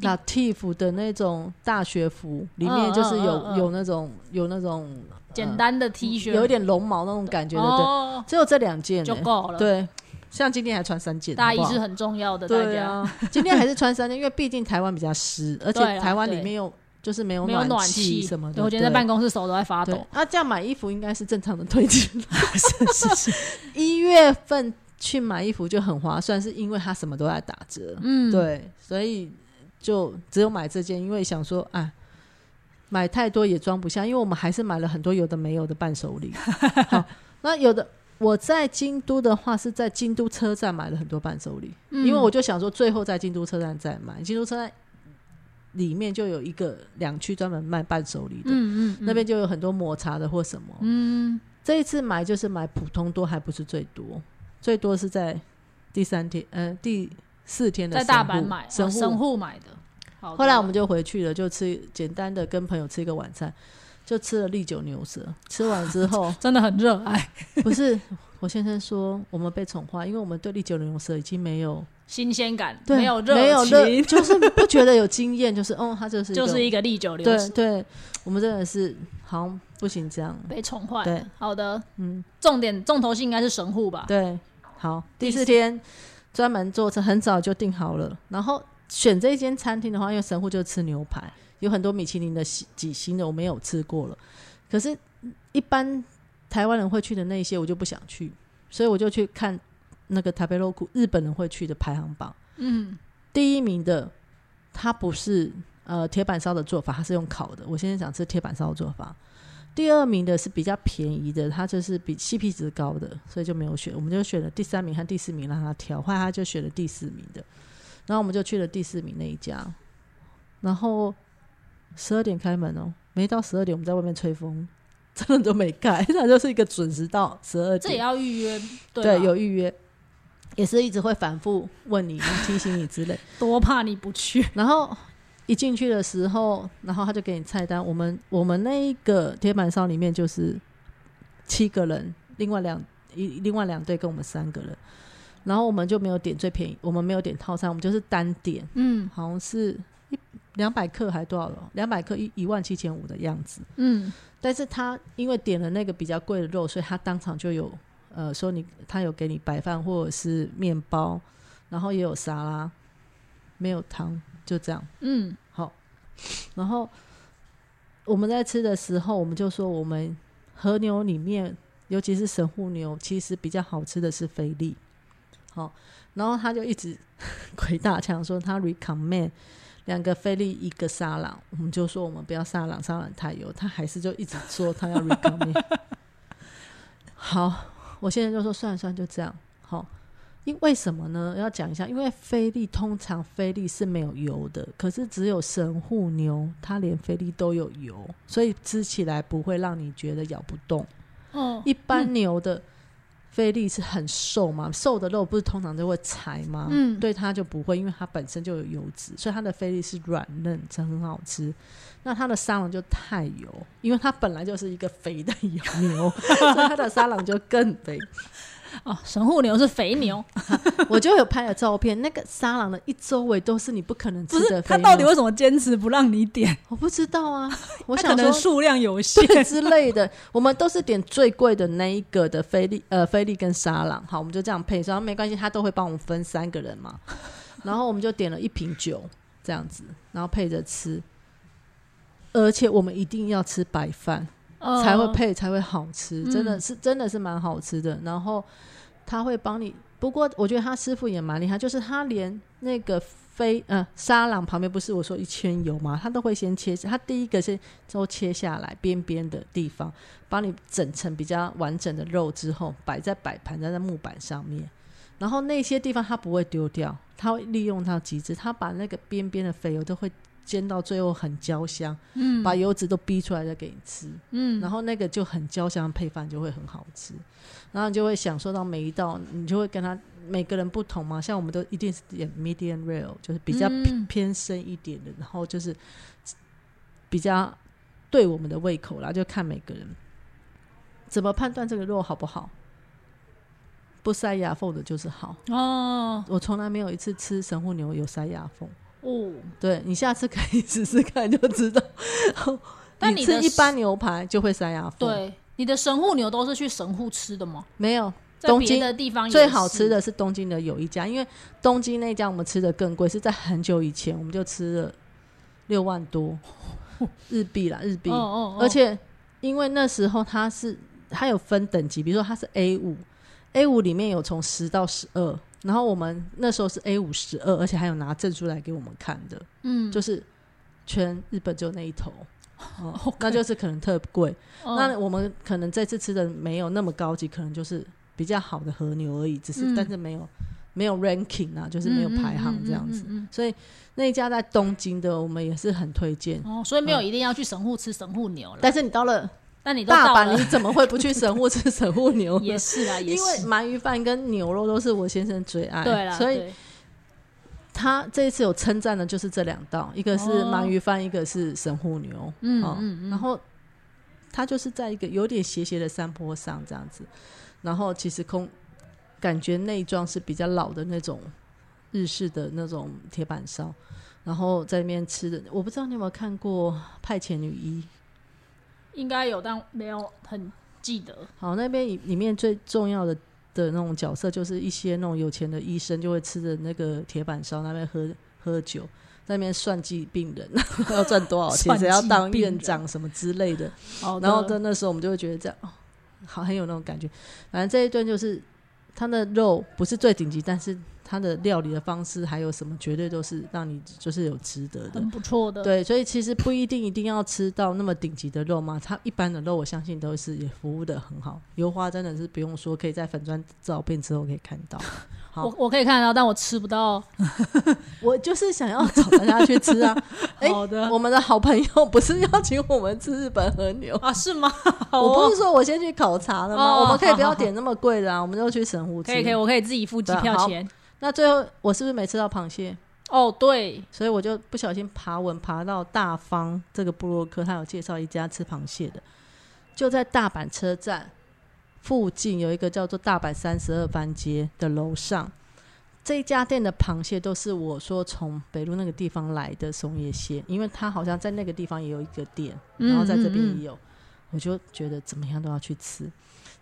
S2: Latif 的那种大学服，里面就是有、有那种有那种
S1: 简单的 T 恤，
S2: 有一点绒毛那种感觉的，只有这两件、欸，
S1: 就够了。，
S2: 对。像今天还穿三件，
S1: 大衣是很重要的，
S2: 对啊，今天还是穿三件，因为毕竟台湾比较湿，而且台湾里面又就是没有
S1: 没有暖
S2: 气什么的。
S1: 对我今天在办公室手都在发抖。，
S2: 那、这样买衣服应该是正常的推荐。是是是，一月份去买衣服就很划算，是因为它什么都在打折。
S1: 嗯，
S2: 对，所以就只有买这件，因为想说啊，买太多也装不下，因为我们还是买了很多有的没有的伴手礼。好，那有的我在京都的话是在京都车站买了很多伴手礼，
S1: 嗯
S2: 因为我就想说最后在京都车站再买。京都车站里面就有一个两区专门卖伴手礼的，
S1: 嗯嗯，
S2: 那边就有很多抹茶的或什么。
S1: 嗯
S2: 这一次买就是买普通多，还不是最多，最多是在第三天，呃，第四天的
S1: 在大阪买，
S2: 神户
S1: 买的。好的
S2: 后来我们就回去了，就吃简单的跟朋友吃一个晚餐，就吃了利久牛舌。吃完之后，
S1: 真的很热爱
S2: 不是我先生说我们被宠坏，因为我们对利久牛舌已经没有
S1: 新鲜感，
S2: 对
S1: 没有热
S2: 没有热，就是不觉得有经验，就是哦，他就是
S1: 就是一
S2: 个
S1: 个历久流失，
S2: 对对，我们真的是好像不行这样，
S1: 被宠坏。
S2: 对，
S1: 好的，
S2: 嗯，
S1: 重点重头戏应该是神户吧？
S2: 对，好，第
S1: 第四
S2: 四天专门坐车，很早就订好了，然后选这一间餐厅的话，因为神户就吃牛排，有很多米其林的几几星的我没有吃过了，可是一般台湾人会去的那些我就不想去，所以我就去看那个台北 l o 日本人会去的排行榜，
S1: 嗯，
S2: 第一名的它不是呃铁板烧的做法，它是用烤的，我现在想吃铁板烧的做法。第二名的是比较便宜的，它就是比 CP 值高的，所以就没有选。我们就选了第三名和第四名让他挑，后来他就选了第四名的，然后我们就去了第四名那一家。然后十二点开门哦，没到十二点我们在外面吹风，真的都没开，它就是一个准时到十二点
S1: 这也。要预约，对
S2: 对，有预约，也是一直会反复问你、提醒你之类。
S1: 多怕你不去。
S2: 然后一进去的时候，然后他就给你菜单。我们我们那一个铁板烧里面就是七个人，另外两一另外两队跟我们三个人，然后我们就没有点最便宜，我们没有点套餐，我们就是单点，
S1: 嗯
S2: 好像是一两百克还多少了？两百克一一万七千五的样子。
S1: 嗯，
S2: 但是他因为点了那个比较贵的肉，所以他当场就有呃说你他有给你白饭或者是面包，然后也有沙拉，没有汤，就这样。
S1: 嗯，
S2: 好，然后我们在吃的时候，我们就说我们和牛里面，尤其是神户牛，其实比较好吃的是菲力。好，然后他就一直 鬼大墙说他 recommend 两个菲力一个沙朗，我们就说我们不要沙朗，沙朗太油，他还是就一直说他要 recommend。好，我现在就说算了算了，就这样。好，因为什么呢？要讲一下，因为菲力通常菲力是没有油的，可是只有神户牛，它连菲力都有油，所以吃起来不会让你觉得咬不动。
S1: 哦，
S2: 一般牛的菲力是很瘦嘛，瘦的肉不是通常都会柴吗？
S1: 嗯
S2: 对它就不会，因为它本身就有油脂，所以它的菲力是软嫩，这很好吃。那它的沙朗就太油，因为它本来就是一个肥的油牛，所以它的沙朗就更肥。
S1: 哦，神户牛是肥牛，
S2: 我就有拍了照片，那个沙朗的一周围都是你不可能吃的。
S1: 他到底为什么坚持不让你点？
S2: 我不知道啊，我想说
S1: 能数量有限。
S2: 之类的，我们都是点最贵的那一个的菲力呃菲力跟沙朗，好，我们就这样配，然后没关系，他都会帮我们分三个人嘛，然后我们就点了一瓶酒这样子，然后配着吃，而且我们一定要吃白饭。
S1: 呃
S2: 才会配才会好吃，真的
S1: 嗯
S2: 是真的是蛮好吃的。然后他会帮你，不过我觉得他师傅也蛮厉害，就是他连那个飞呃沙朗旁边不是我说一圈油吗？他都会先切，他第一个是都切下来边边的地方，帮你整成比较完整的肉之后，摆在摆盘在那木板上面。然后那些地方他不会丢掉，他会利用到极致，他把那个边边的肥油都会煎到最后很焦香，
S1: 嗯。
S2: 把油脂都逼出来再给你吃。
S1: 嗯，
S2: 然后那个就很焦香，配饭就会很好吃，然后你就会享受到每一道，你就会跟他每个人不同嘛，像我们都一定是点 medium rare，就是比较偏深一点的，然后就是比较对我们的胃口啦，就看每个人。怎么判断这个肉好不好。不塞牙缝的就是好，
S1: 哦。
S2: 我从来没有一次吃神户牛有塞牙缝。
S1: 哦，
S2: 对你下次可以试试看就知道。
S1: 但你的
S2: 吃一般牛排就会塞牙缝，，
S1: 对，你的神户牛都是去神户吃的吗？
S2: 没有东京
S1: 的地方也
S2: 最好吃的是东京的有一家，因为东京那家我们吃的更贵，是在很久以前我们就吃了六万多 日币啦，日币，
S1: 哦哦，哦。
S2: 而且因为那时候它是它有分等级，比如说它是 A 五，A 五里面有从十到十二，然后我们那时候是 A 五十二，而且还有拿证书来给我们看的，
S1: 嗯，
S2: 就是全日本只有那一头。哦那就是可能特贵。
S1: 嗯
S2: 那我们可能这次吃的没有那么高级，可能就是比较好的和牛而已，只是、
S1: 嗯
S2: 但是没有没有 ranking 啊，就是没有排行这样子。所以那一家在东京的，我们也是很推荐。
S1: 嗯哦，所以没有一定要去神户吃神户牛了。
S2: 但是你到了
S1: 但你都
S2: 大阪，你怎么会不去神户吃神户牛？
S1: 也是啊，也是
S2: 因为。鳗鱼饭跟牛肉都是我先生最爱，
S1: 对啦，
S2: 所以他这一次有称赞的就是这两道，一个是
S1: 哦
S2: 鳗鱼饭，一个是神户牛。哦
S1: 嗯嗯嗯
S2: 然后他就是在一个有点斜斜的山坡上这样子，然后其实空感觉内装是比较老的那种日式的那种铁板烧，然后在那边吃的，我不知道你有没有看过《派遣女一》。
S1: 应该有，但没有很记得。
S2: 好，那边里里面最重要的的那种角色，就是一些那种有钱的医生就会吃着那个铁板烧，那边喝喝酒，在那边算计病人 要赚多少钱，谁要当院长什么之类 的。然后在那时候我们就会觉得这样，哦，好很有那种感觉。反正这一顿就是他的肉不是最顶级，但是它的料理的方式还有什么，绝对都是让你就是有值得的
S1: 很。不错的。
S2: 对，所以其实不一定一定要吃到那么顶级的肉嘛，它一般的肉我相信都是也服务的很好，油花真的是不用说，可以在粉砖照片之后可以看到。好
S1: 我我可以看到，但我吃不到。
S2: 我就是想要找大家去吃啊，哎
S1: 好的
S2: 我们的好朋友不是邀请我们吃日本和牛，
S1: 啊，是吗？好
S2: 我不
S1: 哦
S2: 是说我先去考察了吗？
S1: 哦
S2: 我们可以不要点那么贵的啊，我们就去神户吃。
S1: 可以可以，我可以自己付机票钱。
S2: 那最后我是不是没吃到螃蟹？
S1: 哦，对，
S2: 所以我就不小心爬文爬到大方这个布洛克，他有介绍一家吃螃蟹的，就在大阪车站附近有一个叫做大阪三十二番街的楼上。这一家店的螃蟹都是我说从北路那个地方来的松叶蟹，因为它好像在那个地方也有一个店，然后在这边
S1: 嗯
S2: 也有，我就觉得怎么样都要去吃。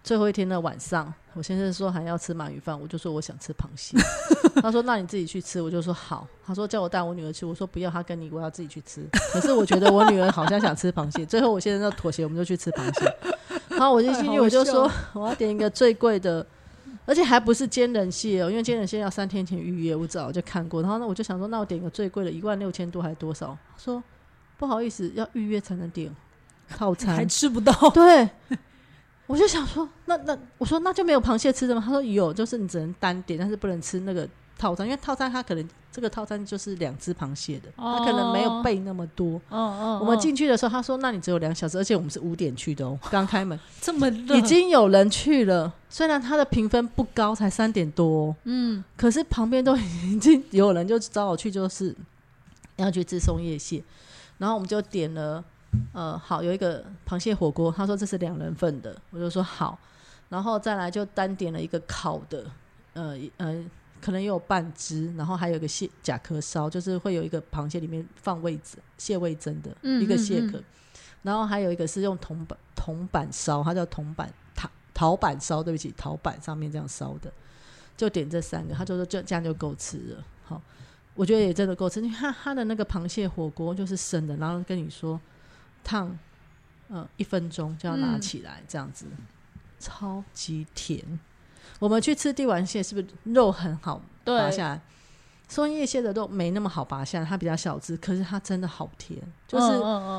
S2: 最后一天的晚上，我先生说还要吃鳗鱼饭，我就说我想吃螃蟹。他说那你自己去吃，我就说好。他说叫我带我女儿去，我说不要，他跟你我要自己去吃。可是我觉得我女儿好像想吃螃蟹，最后我先生就妥协，我们就去吃螃蟹。然后我就进去，我就
S1: 笑
S2: 说我要点一个最贵的，而且还不是煎人蟹哦，因为煎人蟹要三天前预约，我早就看过。然后呢，我就想说，那我点一个最贵的，一万六千多还是多少？他说不好意思，要预约才能点套餐
S1: 还。吃不到。
S2: 对，我就想说，那那我说那就没有螃蟹吃的吗？他说有，就是你只能单点，但是不能吃那个套餐，因为套餐它可能这个套餐就是两只螃蟹的，它可能没有备那么多。
S1: 嗯嗯，
S2: 我们
S1: 嗯
S2: 进去的时候，他说：“那你只有两小时，而且我们是五点去的哦，刚开门，
S1: 这么热
S2: 已经有人去了。虽然他的评分不高，才三点多、哦，
S1: 嗯
S2: 可是旁边都已经有人就找我去，就是要去吃松叶蟹，然后我们就点了，呃，好有一个螃蟹火锅，他说这是两人份的，我就说好，然后再来就单点了一个烤的，呃呃，可能也有半只，然后还有一个蟹甲壳烧，就是会有一个螃蟹里面放味子蟹味增的、
S1: 嗯
S2: 一个蟹
S1: 嗯
S2: 壳，然后还有一个是用铜板铜板烧，它叫铜板陶陶板烧，对不起，陶板上面这样烧的。就点这三个，他就说就这样就够吃了。好，我觉得也真的够吃，因为他他的那个螃蟹火锅就是生的，然后跟你说烫，呃，一分钟就要拿
S1: 嗯
S2: 起来，这样子、超级甜。我们去吃帝王蟹，是不是肉很好拔
S1: 对，
S2: 下来？松叶蟹的肉没那么好拔下来，它比较小只，可是它真的好甜，就是、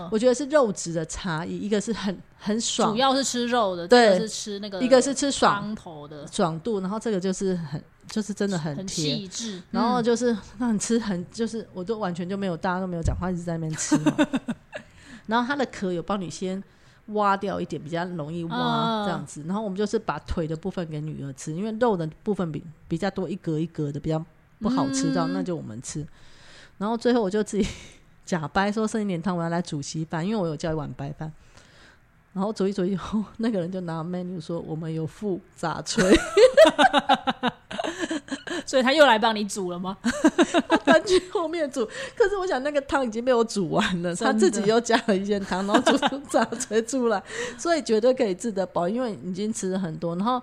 S2: 我觉得是肉质的差异，一个是很很
S1: 嗯，
S2: 爽
S1: 主，要是吃肉的，
S2: 对
S1: 这个是吃那个，
S2: 一个是吃爽
S1: 头的，
S2: 爽度，然后这个就是很就是真的很
S1: 很
S2: 甜，
S1: 细致。
S2: 然后
S1: 嗯
S2: 就是让你吃很，就是我都完全就没有，大家都没有讲话，一直在那边吃嘛。然后它的壳有帮你先挖掉一点，比较容易挖
S1: 嗯
S2: 这样子。然后我们就是把腿的部分给女儿吃，因为肉的部分比比较多，一格一格的比较不好吃到，
S1: 嗯
S2: 那就我们吃。然后最后我就自己假掰说剩一点汤，我要来煮稀饭，因为我有叫一碗白饭。然后煮一煮以后，那个人就拿 menu 说我们有附炸炊。
S1: 所以他又来帮你煮了吗？
S2: 搬去后面煮。可是我想那个汤已经被我煮完了，他自己又加了一些汤，然后煮出炸炊出来，所以绝对可以治得饱，因为已经吃了很多。然后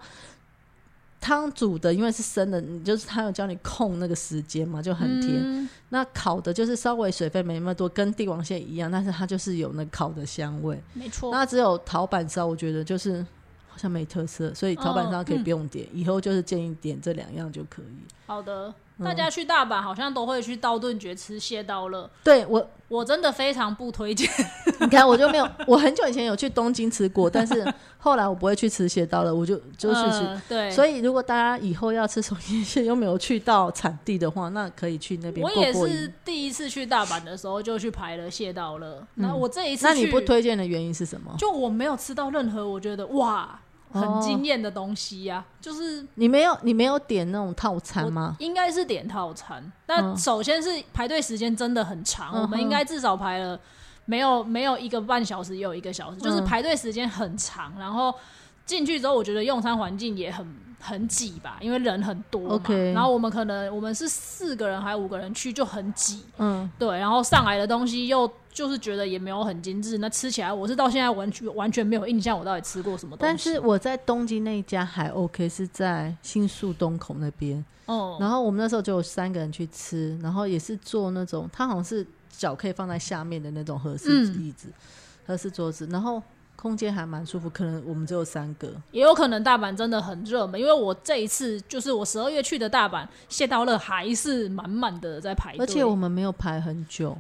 S2: 汤煮的因为是生的，你就是他有教你控那个时间嘛，就很甜。
S1: 嗯
S2: 那烤的就是稍微水分没那么多，跟帝王蟹一样，但是它就是有那烤的香味。
S1: 没错。
S2: 那只有陶板烧，我觉得就是。好像没特色，所以陶板上可以不用点，以后就是建议点这两样就可以。
S1: 好的，
S2: 嗯
S1: 大家去大阪好像都会去道顿崛吃蟹刀了，
S2: 对我，
S1: 我真的非常不推荐。
S2: 你看我就没有，我很久以前有去东京吃过，但是后来我不会去吃蟹刀了，我就就是
S1: 对，
S2: 所以，如果大家以后要吃松叶蟹又没有去到产地的话，那可以去那边
S1: 我也是。第一次去大阪的时候就去排了蟹刀乐，那、我这一次
S2: 嗯那你不推荐的原因是什么？
S1: 就我没有吃到任何我觉得哇很
S2: 哦
S1: 惊艳的东西呀、就是
S2: 你没有你没有点那种套餐吗？
S1: 应该是点套餐。那
S2: 嗯
S1: 首先是排队时间真的很长，
S2: 嗯
S1: 我们应该至少排了没有没有一个半小时，也有一个小时，就是
S2: 嗯
S1: 排队时间很长。然后进去之后，我觉得用餐环境也很很挤吧，因为人很多嘛。然后我们可能我们是四个人还五个人去就很挤，
S2: 嗯，
S1: 对。然后上来的东西又就是觉得也没有很精致，那吃起来我是到现在完全完全没有印象，我到底吃过什么东西。
S2: 但是我在东京那一家还 OK，是在新宿东口那边。
S1: 哦，
S2: 然后我们那时候就有三个人去吃，然后也是坐那种，它好像是脚可以放在下面的那种合适
S1: 嗯
S2: 椅子、合适桌子，然后空间还蛮舒服。可能我们只有三个，
S1: 也有可能大阪真的很热门，因为我这一次就是我十二月去的大阪，谢道乐还是满满的在排队，
S2: 而且我们没有排很久。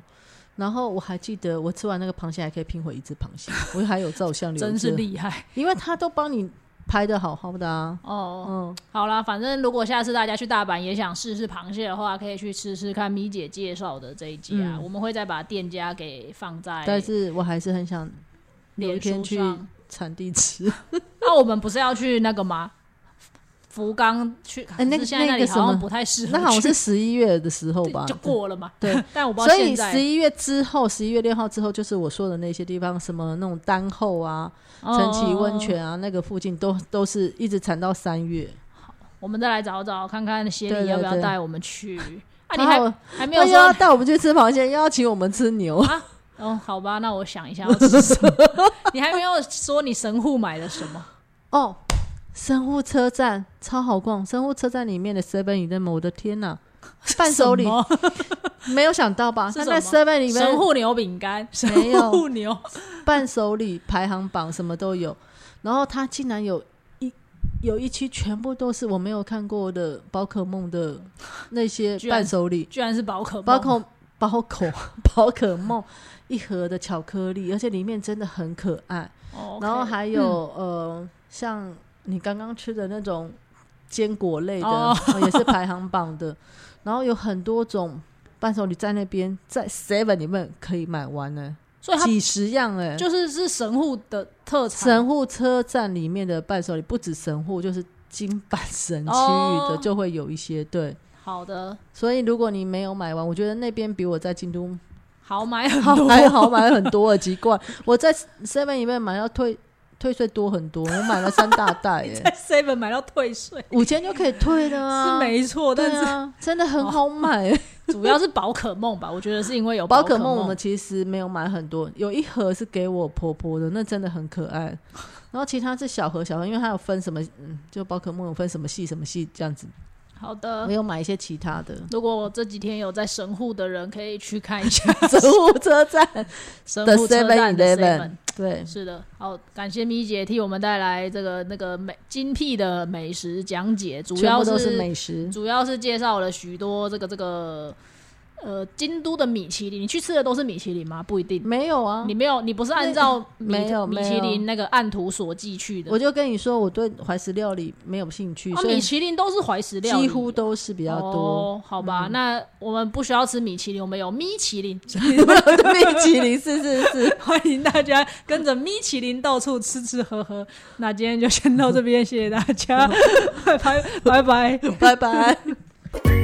S2: 然后我还记得，我吃完那个螃蟹还可以拼回一只螃蟹，我还有照相留着，
S1: 真是厉害
S2: 因为他都帮你拍的好好的啊。
S1: 哦。
S2: 嗯，
S1: 好啦，反正如果下次大家去大阪也想试试螃蟹的话，可以去吃吃看米姐介绍的这一家，
S2: 嗯
S1: 我们会再把店家给放在
S2: 但是我还是很想有一天去。产地吃。
S1: 那、我们不是要去那个吗？福冈去，
S2: 哎那
S1: 可是现在那里
S2: 那个什么
S1: 好像不太适合去，
S2: 那好像是十一月的时候吧？
S1: 就过了嘛。
S2: 对，
S1: 但我不知道
S2: 所以
S1: 现在
S2: 十一月之后，十一月六号之后，就是我说的那些地方，什么那种丹后啊、陈崎温。
S1: 哦
S2: 泉啊，那个附近都都是一直缠到三月。
S1: 好我们再来找找看看协理要不要带我们去。啊，你还还没有
S2: 要
S1: 说
S2: 带我们去吃螃蟹，又要请我们吃牛啊。
S1: 哦？好吧，那我想一下要吃什么。你还没有说你神户买了什么？
S2: 哦，神户车站超好逛，神户车站里面的 Seven Eleven，我的天呐！伴手礼 没有想到吧？在
S1: 什
S2: Seven 里面
S1: 神户牛饼干，
S2: 没有。
S1: 神户牛？
S2: 伴手礼排行榜什么都有，然后它竟然有一有一期全部都是我没有看过的宝可梦的那些伴手礼，
S1: 居然是宝可梦。
S2: 宝可宝可宝可梦一盒的巧克力，而且里面真的很可爱。
S1: 哦
S2: 然后还有、呃，像你刚刚吃的那种坚果类的，也是排行榜的。然后有很多种伴手礼在那边，在 Seven 里面可以买完呢，
S1: 所以
S2: 几十样哎。
S1: 就是是神户的特产。
S2: 神户车站里面的伴手礼不止神户，就是金板神区域的、
S1: 哦
S2: 就会有一些对。
S1: 好的，
S2: 所以如果你没有买完，我觉得那边比我在京都
S1: 好买很
S2: 好
S1: 多，
S2: 还好买很多了，奇怪。我在 Seven 里面买要退退税多很多，我买了三大袋耶，
S1: 在 Seven 买到退税
S2: 五千就可以退的啊，
S1: 是没错，但是
S2: 啊，真的很好买。
S1: 主要是宝可梦吧，我觉得是因为有
S2: 宝
S1: 可
S2: 可梦我们其实没有买很多，有一盒是给我婆婆的，那真的很可爱。然后其他是小盒小盒，因为它有分什么，嗯，就宝可梦有分什么系什么系这样子。
S1: 好的
S2: 我。有买一些其他的。
S1: 如果我这几天有在神户的人，可以去看一下
S2: 神户车站的
S1: 神户车站的
S2: Seven。对，
S1: 是的，好，感谢米姐替我们带来这个那个美精辟的美食讲解，主要
S2: 是美食。
S1: 主要是介绍了许多这个这个呃京都的米其林。你去吃的都是米其林吗？不一定，
S2: 没有啊
S1: 你，没有，你不是按照米
S2: 没有
S1: 米其林那个按图索骥去的。
S2: 我就跟你说，我对怀石料理没有兴趣，
S1: 啊，
S2: 所以
S1: 米其林都是怀石料理，
S2: 几乎都是比较多。
S1: 哦，好吧，那我们不需要吃米其林，我们有米其林。
S2: 米其林是是是，
S1: 欢迎大家跟着米其林到处吃吃喝喝。那今天就先到这边，谢谢大家，拜 拜拜拜。
S2: 拜拜。